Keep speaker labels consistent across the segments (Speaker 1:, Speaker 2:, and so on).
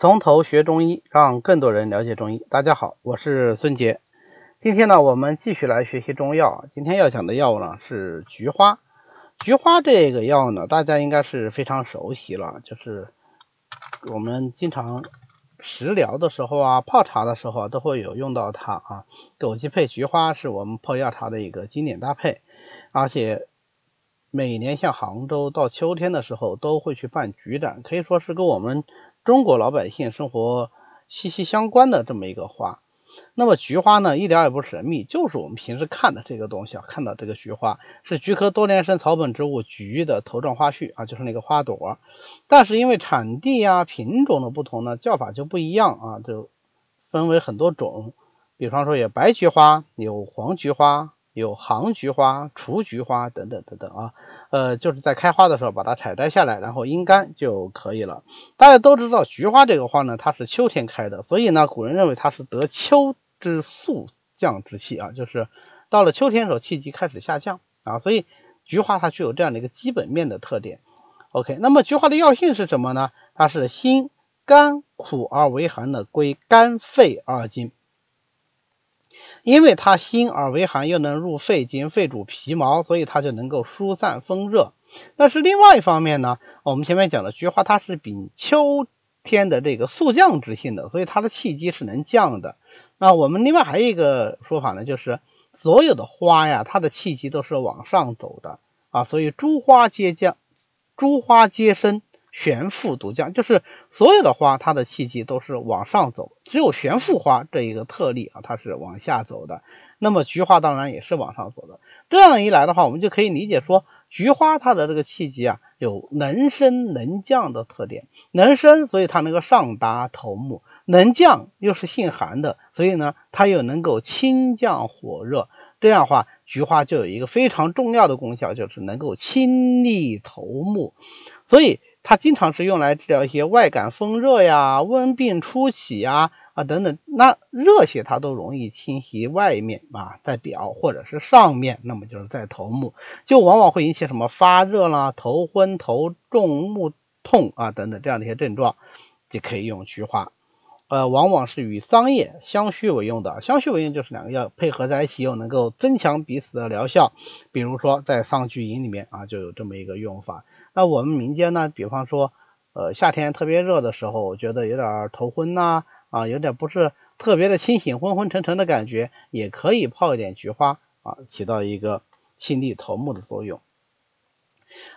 Speaker 1: 从头学中医，让更多人了解中医。大家好，我是孙杰。今天呢，我们继续来学习中药。今天要讲的药物呢是菊花。菊花这个药呢，大家应该是非常熟悉了，就是我们经常食疗的时候啊，泡茶的时候都会有用到它啊。枸杞配菊花是我们泡药茶的一个经典搭配，而且每年像杭州到秋天的时候都会去办菊展，可以说是跟我们。中国老百姓生活息息相关的这么一个花，那么菊花呢，一点也不神秘，就是我们平时看的这个东西啊，看到这个菊花是菊科多年生草本植物菊的头状花序啊，就是那个花朵。但是因为产地呀、品种的不同呢，叫法就不一样啊，就分为很多种。比方说有白菊花，有黄菊花。有杭菊花、雏菊花等等等等啊，呃，就是在开花的时候把它采摘下来，然后阴干就可以了。大家都知道菊花这个花呢，它是秋天开的，所以呢，古人认为它是得秋之肃降之气啊，就是到了秋天的时候气机开始下降啊，所以菊花它具有这样的一个基本面的特点。OK，那么菊花的药性是什么呢？它是辛、甘、苦而为寒的，归肝、肺二经。因为它辛而为寒，又能入肺经，肺主皮毛，所以它就能够疏散风热。但是另外一方面呢，我们前面讲的菊花，它是秉秋天的这个速降之性的，所以它的气机是能降的。那我们另外还有一个说法呢，就是所有的花呀，它的气机都是往上走的啊，所以诸花皆降，诸花皆生。玄复独降，就是所有的花，它的气机都是往上走，只有玄复花这一个特例啊，它是往下走的。那么菊花当然也是往上走的。这样一来的话，我们就可以理解说，菊花它的这个气机啊，有能升能降的特点。能升，所以它能够上达头目；能降，又是性寒的，所以呢，它又能够清降火热。这样的话，菊花就有一个非常重要的功效，就是能够清利头目。所以。它经常是用来治疗一些外感风热呀、温病初起呀啊等等。那热邪它都容易侵袭外面啊，在表或者是上面，那么就是在头目，就往往会引起什么发热啦、头昏、头重、目痛啊等等这样的一些症状，就可以用菊花。呃，往往是与桑叶、相须为用的。相须为用就是两个药配合在一起，又能够增强彼此的疗效。比如说在桑菊饮里面啊，就有这么一个用法。那我们民间呢，比方说，呃，夏天特别热的时候，觉得有点头昏呐，啊，有点不是特别的清醒，昏昏沉沉的感觉，也可以泡一点菊花啊，起到一个清利头目的作用。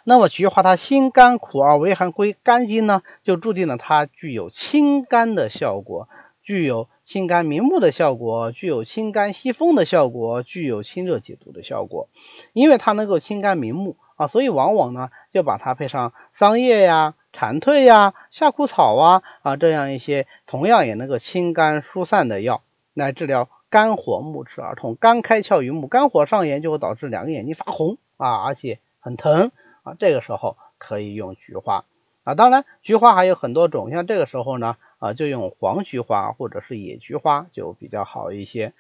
Speaker 1: 那么菊花它辛甘苦而为寒，归肝经呢，就注定了它具有清肝的效果，具有清肝明目的效果，具有清肝息风的效果，具有清热解毒的效果。因为它能够清肝明目啊，所以往往呢就把它配上桑叶呀、蝉蜕呀、夏枯草啊啊这样一些同样也能够清肝疏散的药来治疗肝火目赤而痛、肝开窍于目、肝火上炎就会导致两个眼睛发红啊，而且很疼。啊，这个时候可以用菊花啊，当然菊花还有很多种，像这个时候呢，啊就用黄菊花或者是野菊花就比较好一些。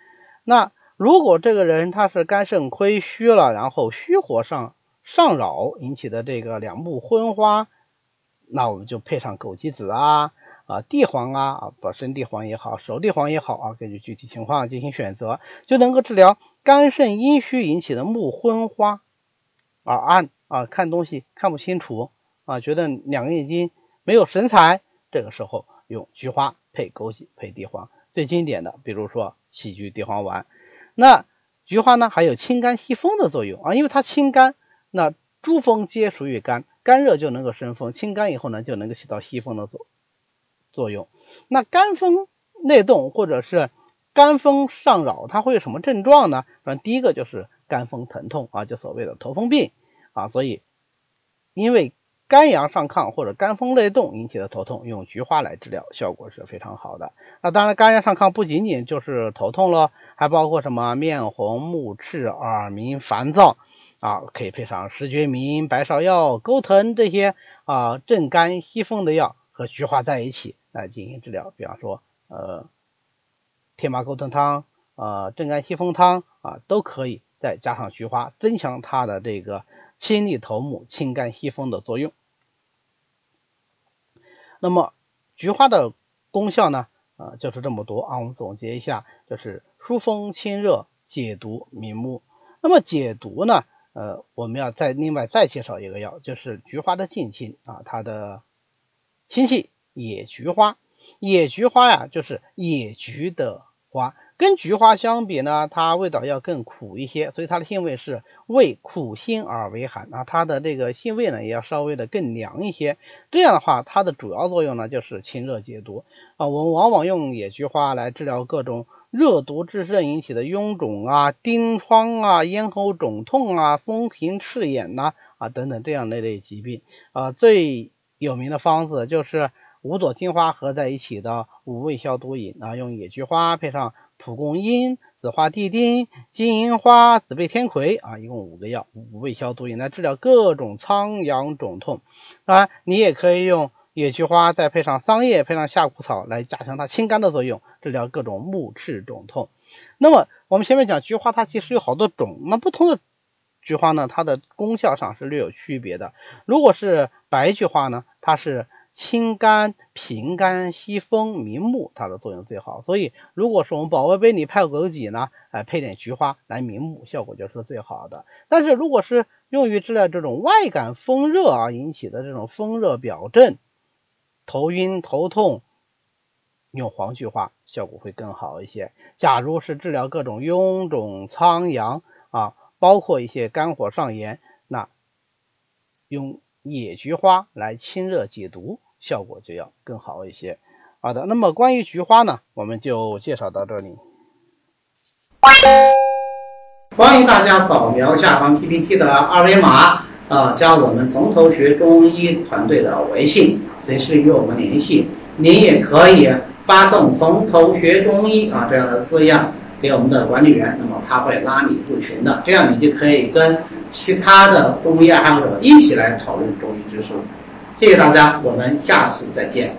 Speaker 1: 那如果这个人他是肝肾亏虚了，然后虚火上上扰引起的这个两目昏花，那我们就配上枸杞子啊啊地黄啊啊，不生地黄也好，熟地黄也好啊，根据具体情况进行选择，就能够治疗肝肾阴虚引起的目昏花啊暗。啊，看东西看不清楚啊，觉得两个眼睛没有神采，这个时候用菊花配枸杞配地黄，最经典的，比如说杞菊地黄丸。那菊花呢，还有清肝息风的作用啊，因为它清肝，那诸风皆属于肝，肝热就能够生风，清肝以后呢，就能够起到息风的作作用。那肝风内动或者是肝风上扰，它会有什么症状呢？反正第一个就是肝风疼痛啊，就所谓的头风病。啊，所以因为肝阳上亢或者肝风内动引起的头痛，用菊花来治疗效果是非常好的。那当然，肝阳上亢不仅仅就是头痛了，还包括什么面红、目赤、耳鸣、烦躁啊，可以配上石决明、白芍药、钩藤这些啊镇肝息风的药和菊花在一起来进行治疗。比方说，呃，天麻钩藤汤啊、镇肝息风汤啊，都可以再加上菊花，增强它的这个。清利头目、清肝息风的作用。那么菊花的功效呢，呃，就是这么多啊。我们总结一下，就是疏风清热、解毒明目。那么解毒呢，呃，我们要再另外再介绍一个药，就是菊花的近亲啊，它的亲戚野菊花。野菊花呀，就是野菊的花。跟菊花相比呢，它味道要更苦一些，所以它的性味是味苦辛而微寒啊。它的这个性味呢，也要稍微的更凉一些。这样的话，它的主要作用呢，就是清热解毒啊。我们往往用野菊花来治疗各种热毒炽盛引起的臃肿啊、疔疮啊、咽喉肿痛啊、风行赤眼呐啊等等这样的类疾病啊。最有名的方子就是五朵金花合在一起的五味消毒饮啊，用野菊花配上。蒲公英、紫花地丁、金银花、紫背天葵啊，一共五个药，五味消毒饮来治疗各种苍痒肿痛。当然，你也可以用野菊花，再配上桑叶，配上夏枯草来加强它清肝的作用，治疗各种目赤肿痛。那么我们前面讲菊花，它其实有好多种，那不同的菊花呢，它的功效上是略有区别的。如果是白菊花呢，它是。清肝、平肝、息风、明目，它的作用最好。所以，如果说我们保温杯里泡枸杞呢，哎，配点菊花来明目，效果就是最好的。但是，如果是用于治疗这种外感风热啊引起的这种风热表症、头晕头痛，用黄菊花效果会更好一些。假如是治疗各种臃肿、苍阳啊，包括一些肝火上炎，那用野菊花来清热解毒。效果就要更好一些。好的，那么关于菊花呢，我们就介绍到这里。欢迎大家扫描下方 PPT 的二维码，啊，加我们从头学中医团队的微信，随时与我们联系。您也可以发送“从头学中医”啊这样的字样给我们的管理员，那么他会拉你入群的，这样你就可以跟其他的中医爱好者一起来讨论中医知识。谢谢大家，我们下次再见。